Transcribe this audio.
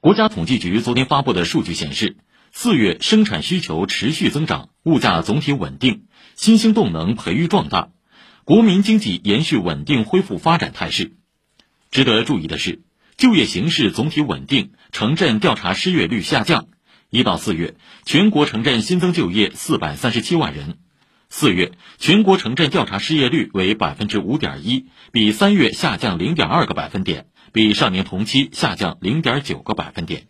国家统计局昨天发布的数据显示，四月生产需求持续增长，物价总体稳定，新兴动能培育壮大，国民经济延续稳定恢复发展态势。值得注意的是，就业形势总体稳定，城镇调查失业率下降。一到四月，全国城镇新增就业四百三十七万人。四月全国城镇调查失业率为百分之五点一，比三月下降零点二个百分点，比上年同期下降零点九个百分点。